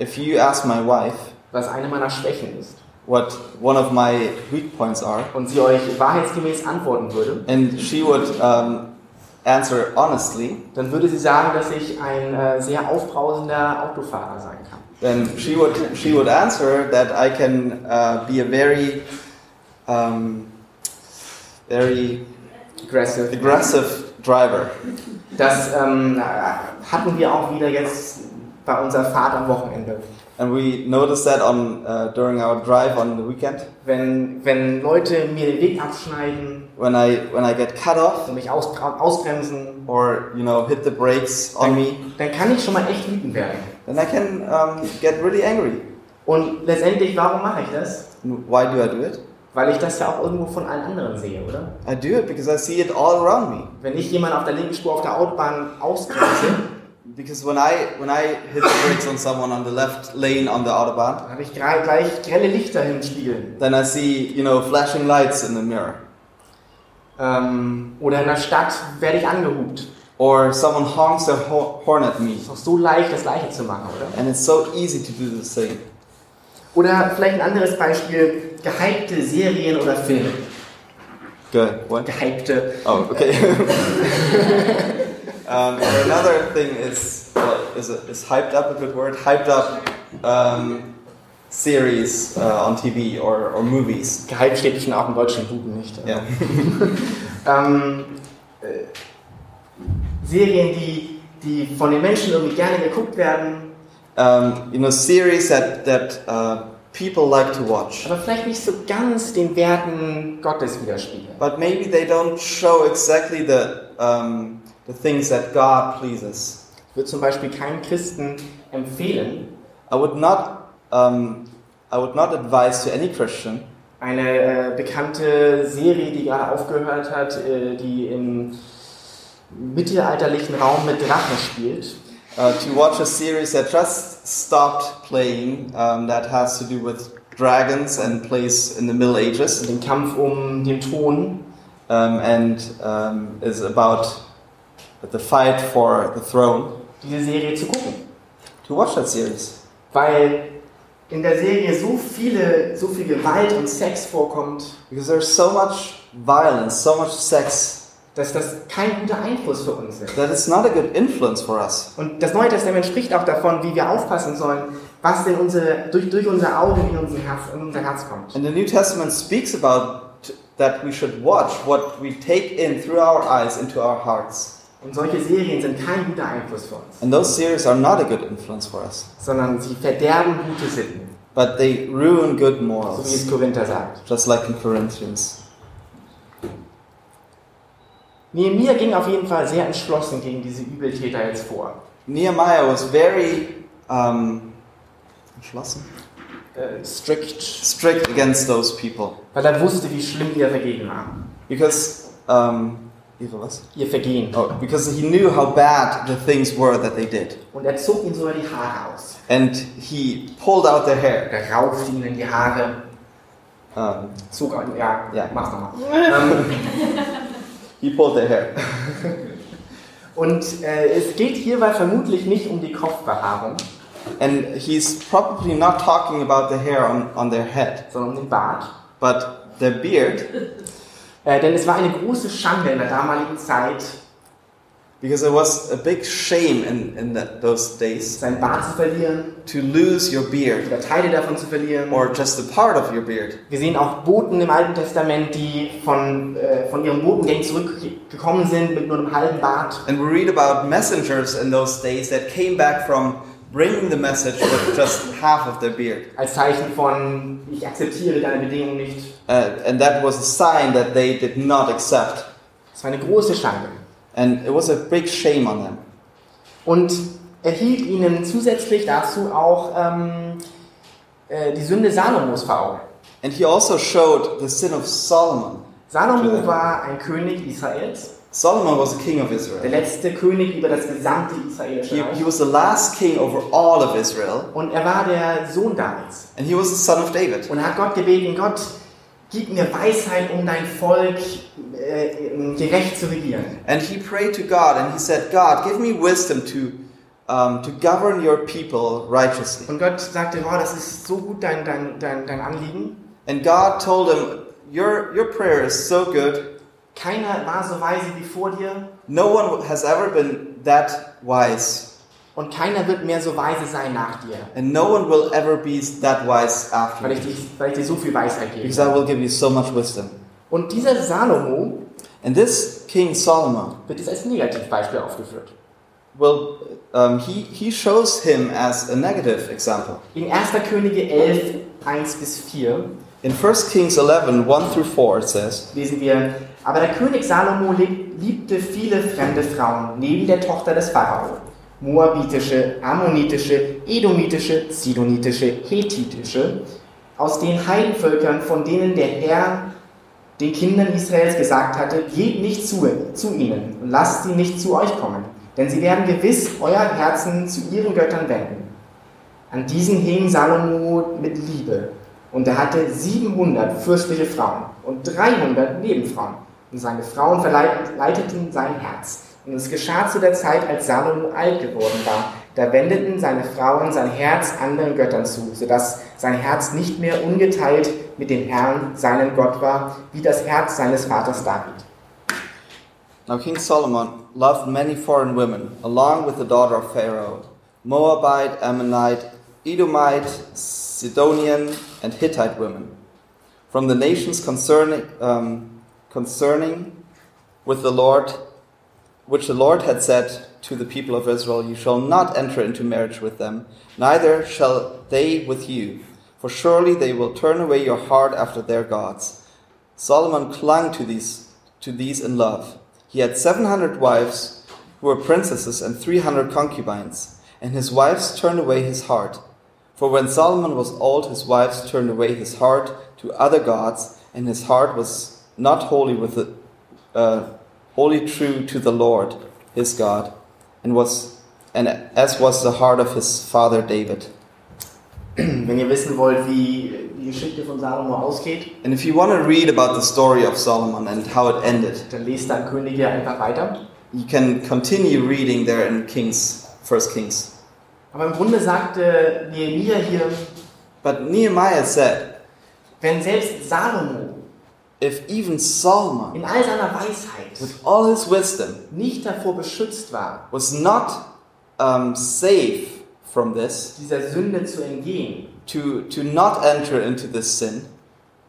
If you ask my wife was eine meiner Schwächen ist, what one of my weak points are, und sie euch wahrheitsgemäß antworten würde, and she would um, answer honestly, dann würde sie sagen, dass ich ein äh, sehr aufbrausender Autofahrer sein kann. then she would she would answer that I can uh, be a very um, very Aggressive. aggressive driver. Das ähm, hatten wir auch wieder jetzt bei unserer Fahrt am Wochenende. And we noticed that on uh, during our drive on the weekend Wenn, wenn Leute mir den Weg abschneiden when I when I get cut off und mich ausbra- ausbremsen, or you know hit the brakes on me, dann kann ich schon mal echt wütend werden. then I can um, get really angry. Und letztendlich, warum mache ich das? Why do I do it? Weil ich das ja auch irgendwo von allen anderen sehe, oder? I do it because I see it all around me. Wenn ich jemanden auf der linken Spur auf der Autobahn ausbremse, Because when I when I hit the brakes on someone on the left lane on the autobahn, dann habe ich gra- gleich grelle Lichter im Spiegel. then I see you know flashing lights in the mirror, Ähm, oder in der Stadt werde ich angehupt. or someone honks their ho- horn at me, Ist doch so leicht, das Gleiche zu machen, oder? and it's so easy to do the same. Oder vielleicht ein anderes Beispiel, gehypte Serien oder Filme. Good. What? Gehypte. Oh, okay. um, another thing is well, is is hyped up a good word? Hyped up um, series uh, on TV or, or movies. Gehypt steht bestimmt auch im deutschen Duden nicht. Yeah. Ähm, äh, Serien, die, die von den Menschen irgendwie gerne geguckt werden, Um, you know, series that that uh, people like to watch, aber vielleicht nicht so ganz den Werten Gottes widerspiegeln. but maybe they don't show exactly the um, the things that God pleases. Ich würde zum Beispiel keinem Christen empfehlen, I would not um, I would not advise to any Christian eine äh, bekannte Serie, die gerade aufgehört hat, äh, die im mittelalterlichen Raum mit Drachen spielt. Uh, to watch a series that just stopped playing um, that has to do with dragons and plays in the Middle Ages Den Kampf um den Thron. um, and um, is about the fight for the throne. diese Serie zu gucken. To watch that series Weil in der Serie so viele, so viel Gewalt und Sex vorkommt, because there's so much violence, so much sex dass das kein guter Einfluss für uns ist. that it's not a good influence for us. Und das Neue Testament spricht auch davon, wie wir aufpassen sollen, was denn unsere, durch, durch unser Auge in unser, Herz, in unser Herz kommt. And the New Testament speaks about that we should watch what we take in through our eyes into our hearts. Und solche Serien sind kein guter Einfluss für uns, And those series are not a good influence for us, sondern sie verderben gute Sitten, but they ruin good so wie morals, es Korinther sagt. just like in Corinthians. Nehemiah ging auf jeden Fall sehr entschlossen gegen diese Übeltäter jetzt vor. Nehemiah was very um, entschlossen? Äh, strict, strict against those people weil er wusste, wie schlimm ihre Vergehen waren. because um, Ihre was? ihr Vergehen. Oh, because he knew how bad the things were that they did. Und er zog ihnen sogar die Haare aus. And he pulled out their hair. Er raufte ihnen die Haare. Um, Zog, an- ja, Ja. mach's nochmal. ähm, he pulled their hair. und äh, es geht hierbei vermutlich nicht um die Kopfbehaarung, And he's probably not talking about the hair on, on their head, sondern um den Bart. but their beard, Äh, denn es war eine große Schande in der damaligen Zeit, because it was a big shame in, in that, those days seinen Bart zu verlieren to lose your beard oder Teile davon zu verlieren. or just a part of your beard. Wir sehen auch Boten im Alten Testament, die von, äh, von ihrem Botengang zurückgekommen sind mit nur einem halben Bart. And we read about messengers in those days that came back from bringing the message with just half of their beard. Als Zeichen von, ich akzeptiere deine Bedingungen nicht. Uh, and that was a sign that they did not accept. Das war eine große Schande. And it was a big shame on them. Und er hielt ihnen zusätzlich dazu auch ähm, äh, die Sünde Salomos vor Augen. And he also showed the sin of Solomon. Salomo war ein König Israels, Solomon was a king of der Israel. letzte König über das gesamte israelische He, Reich. he was the last king over all of Israel. Und er war der Sohn Davids. And he was the son of David. Und er hat Gott gebeten, Gott, gib mir Weisheit, um dein Volk äh, gerecht zu regieren. And he prayed to God and he said, God, give me wisdom to, um, to govern your people righteously. Und Gott sagte, wow, das ist so gut dein, dein, dein, dein Anliegen. And God told him, your, your prayer is so good. Keiner war so weise wie vor dir No one has ever been that wise. Und keiner wird mehr so weise sein nach dir, And no one will ever be that wise after weil ich, dich, weil ich dir so viel Weisheit gebe. Because I will give you so much wisdom. Und dieser Salomo And this King Solomon, wird jetzt als Negativbeispiel aufgeführt. well, um, he, he shows him as a negative example. In 1. Könige 11, 1 bis 4 In 1 Kings 11, 1 through 4, it says, lesen wir, aber der König Salomo lieb- liebte viele fremde Frauen neben der Tochter des Pharao. Moabitische, Ammonitische, Edomitische, Sidonitische, Hethitische, aus den Heidenvölkern, von denen der Herr den Kindern Israels gesagt hatte, geht nicht zu, zu ihnen und lasst sie nicht zu euch kommen, denn sie werden gewiss euer Herzen zu ihren Göttern wenden. An diesen hing Salomo mit Liebe. Und er hatte 700 fürstliche Frauen und 300 Nebenfrauen. Und seine Frauen verleiteten sein Herz. Und es geschah zu der Zeit, als Salomo alt geworden war. Da wendeten seine Frauen sein Herz anderen Göttern zu, sodass sein Herz nicht mehr ungeteilt mit dem Herrn, seinem Gott war, wie das Herz seines Vaters David. Now King Solomon loved many foreign women, along with the daughter of Pharaoh Moabite, Ammonite, Edomite, Sidonian, and Hittite women. From the nations concerning, um, concerning with the Lord, which the Lord had said to the people of Israel, You shall not enter into marriage with them, neither shall they with you, for surely they will turn away your heart after their gods. Solomon clung to these, to these in love. He had 700 wives who were princesses and 300 concubines, and his wives turned away his heart. For when Solomon was old, his wives turned away his heart to other gods, and his heart was not holy with the, uh, wholly true to the Lord his God, and was and as was the heart of his father David. Wenn ihr wissen wollt, wie die Geschichte von Salomo ausgeht, And if you want to read about the story of Solomon and how it ended, dann lest dann Könige einfach weiter. you can continue reading there in Kings, First Kings. Aber im Grunde sagte Nehemiah hier, But Nehemiah said, wenn selbst Salomo if even Solomon, in all seiner Weisheit with all his wisdom, nicht davor beschützt war, was not um, safe from this, dieser Sünde zu entgehen, to, to not enter into this sin,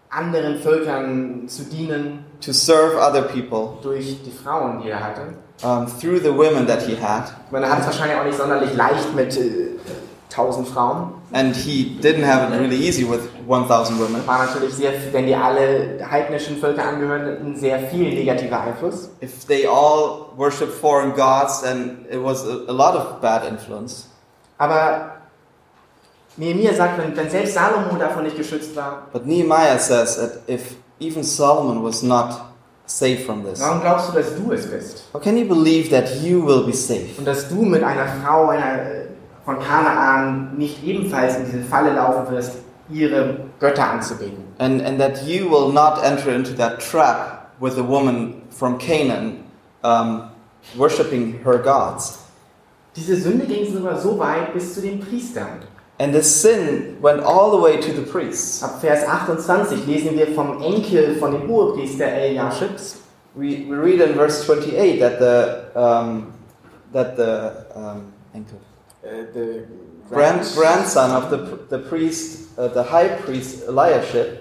anderen Völkern zu dienen to serve other people durch die Frauen, die er hatte. um, through the women that he had. Er hat es wahrscheinlich auch nicht sonderlich leicht mit äh, 1000 Frauen. And he didn't have it really easy with 1,000 women. War natürlich sehr, wenn die alle heidnischen Völker angehören, ein sehr viel negativer Einfluss. If they all worship foreign gods, then it was a, lot of bad influence. Aber Nehemiah sagt, wenn, wenn selbst Salomo davon nicht geschützt war, But Nehemiah says that if even Solomon was not safe from this? Warum glaubst du, dass du es bist? How can you believe that you will be safe? Und dass du mit einer Frau einer, von Kanaan nicht ebenfalls in diese Falle laufen wirst, ihre Götter anzubeten. And, and that you will not enter into that trap with a woman from Canaan um, worshipping her gods. Diese Sünde ging sogar so weit bis zu den Priestern. And this sin went all the way to the priests. Ab Vers 28 lesen wir vom Enkel von dem Hohepriester Eliaschibs. We, we read in verse 28 that the, um, that the um, Äh, grand, grandson of the, the priest, uh, the high priest Eliashib,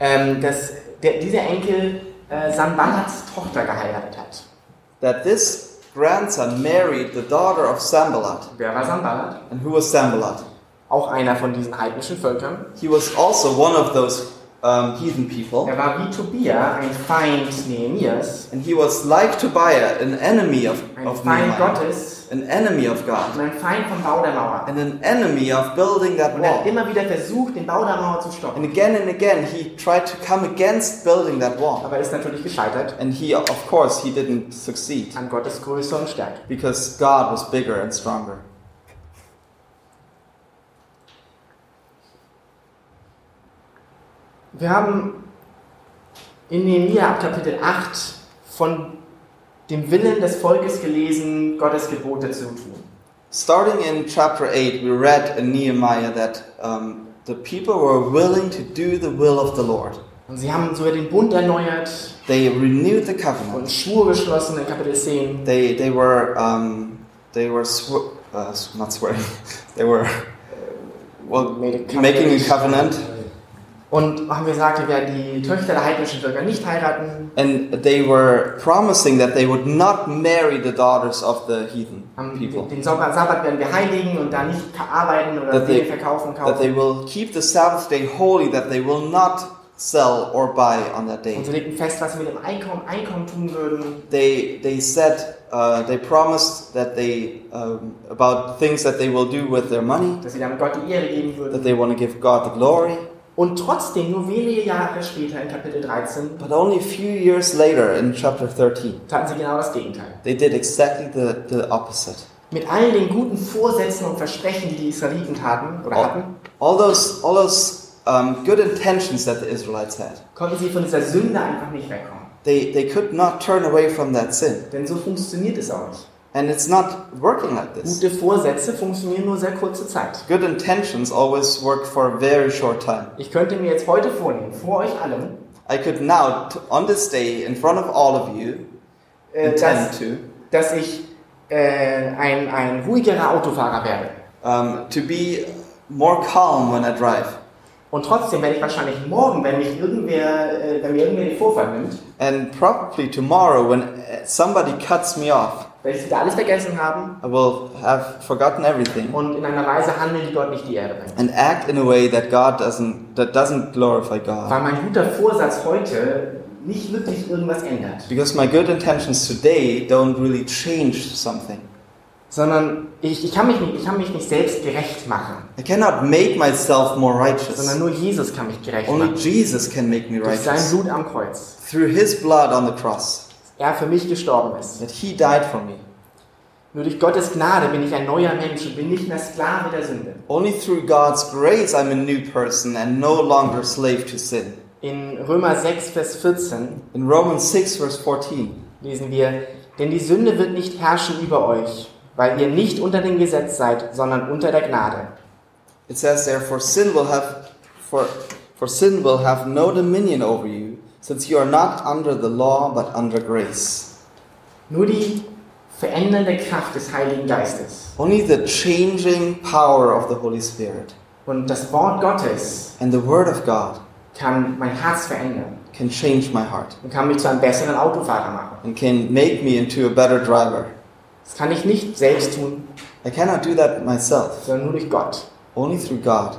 ähm, dass der, dieser Enkel äh, Sanballats Tochter geheiratet hat. that this grandson married the daughter of Sambalat. Wer war Sanballat? And who was Sambalat? Auch einer von diesen heidnischen Völkern. He was also one of those um, heathen people. Er war wie Tobia, ein Feind Nehemias, And he was like Tobiah, an enemy of, ein of Feind Nehemiah, Gottes an enemy of und God, ein Feind vom Bau der Mauer. and an enemy of building that Und er hat wall. immer wieder versucht, den Bau der Mauer zu stoppen. And again and again, he tried to come against building that wall. Aber er ist natürlich gescheitert And he, of course, he didn't succeed an Gottes Größe und Stärke. because God was bigger and stronger. Wir haben in Nehemia ab Kapitel 8 von dem Willen des Volkes gelesen, Gottes Gebote zu tun. Starting in chapter 8, we read in Nehemiah that um, the people were willing to do the will of the Lord. Und sie haben sogar den Bund erneuert They renewed the und covenant. Schwur geschlossen in Kapitel 10. They, they were, um, they were sw- uh, not swearing, they were well, a covenant. making a covenant Und haben gesagt, wir werden die Töchter der heidnischen Völker nicht heiraten. and they were promising that they would not marry the daughters of the heathen people. Den Sabbat werden wir heiligen und da nicht arbeiten oder That Dinge verkaufen, That they kaufen. will keep the Sabbath day holy, that they will not sell or buy on that day. Und sie legten fest, was sie mit dem Einkommen, Einkommen tun würden. they they said uh, they promised that they um, about things that they will do with their money dass sie damit Gott die Ehre geben that würden. they want to give God the glory Und trotzdem, nur wenige Jahre später in Kapitel 13, but only a few years later in chapter 13 taten sie genau das Gegenteil. they did exactly the, the opposite Mit all den guten Vorsätzen und Versprechen, die die Israeliten taten oder Oh. hatten, all those all those um, good intentions that the Israelites had konnten sie von dieser Sünde einfach nicht wegkommen. they they could not turn away from that sin Denn so funktioniert es auch nicht. And it's not working like this Gute Vorsätze funktionieren nur sehr kurze Zeit. good intentions always work for a very short time Ich könnte mir jetzt heute vornehmen, vor euch allen, I could now on this day in front of all of you äh, intend dass, to dass ich äh, ein, ein ruhigerer Autofahrer werde. um, to be more calm when I drive. Und trotzdem werde ich wahrscheinlich morgen, wenn mich irgendwer, äh, wenn mir irgendwer den Vorfall nimmt, And probably tomorrow, when uh, somebody cuts me off, ich wieder alles vergessen haben I will have forgotten everything und in einer Weise handeln, die Gott nicht die Ehre bringt. and act in a way that God doesn't that doesn't glorify God. Weil mein guter Vorsatz heute nicht wirklich irgendwas ändert, Because my good intentions today don't really change something. sondern ich, ich, kann mich nicht, ich kann mich nicht selbst gerecht machen, I cannot make myself more righteous. sondern nur Jesus kann mich gerecht Only machen. Jesus can make me Durch sein righteous. Blut am Kreuz. Through his blood on the cross, Er für mich gestorben ist. that he died for me. Nur durch Gottes Gnade bin ich ein neuer Mensch und bin nicht mehr Sklave der Sünde. Only through God's grace I'm a new person and no longer slave to sin. In Römer 6, Vers 14 In Romans 6, verse 14, lesen wir, denn die Sünde wird nicht herrschen über euch, weil ihr nicht unter dem Gesetz seid, sondern unter der Gnade. it says there, for sin will have for for sin will have no dominion over you, since you are not under the law but under grace. Nur die verändernde Kraft des Heiligen Geistes Only the changing power of the Holy Spirit und das Wort Gottes and the Word of God kann mein Herz verändern can change my heart und kann mich zu einem besseren Autofahrer machen. and can make me into a better driver. Das kann ich nicht selbst tun, I cannot do that myself, sondern nur durch Gott. only through God.